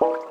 you.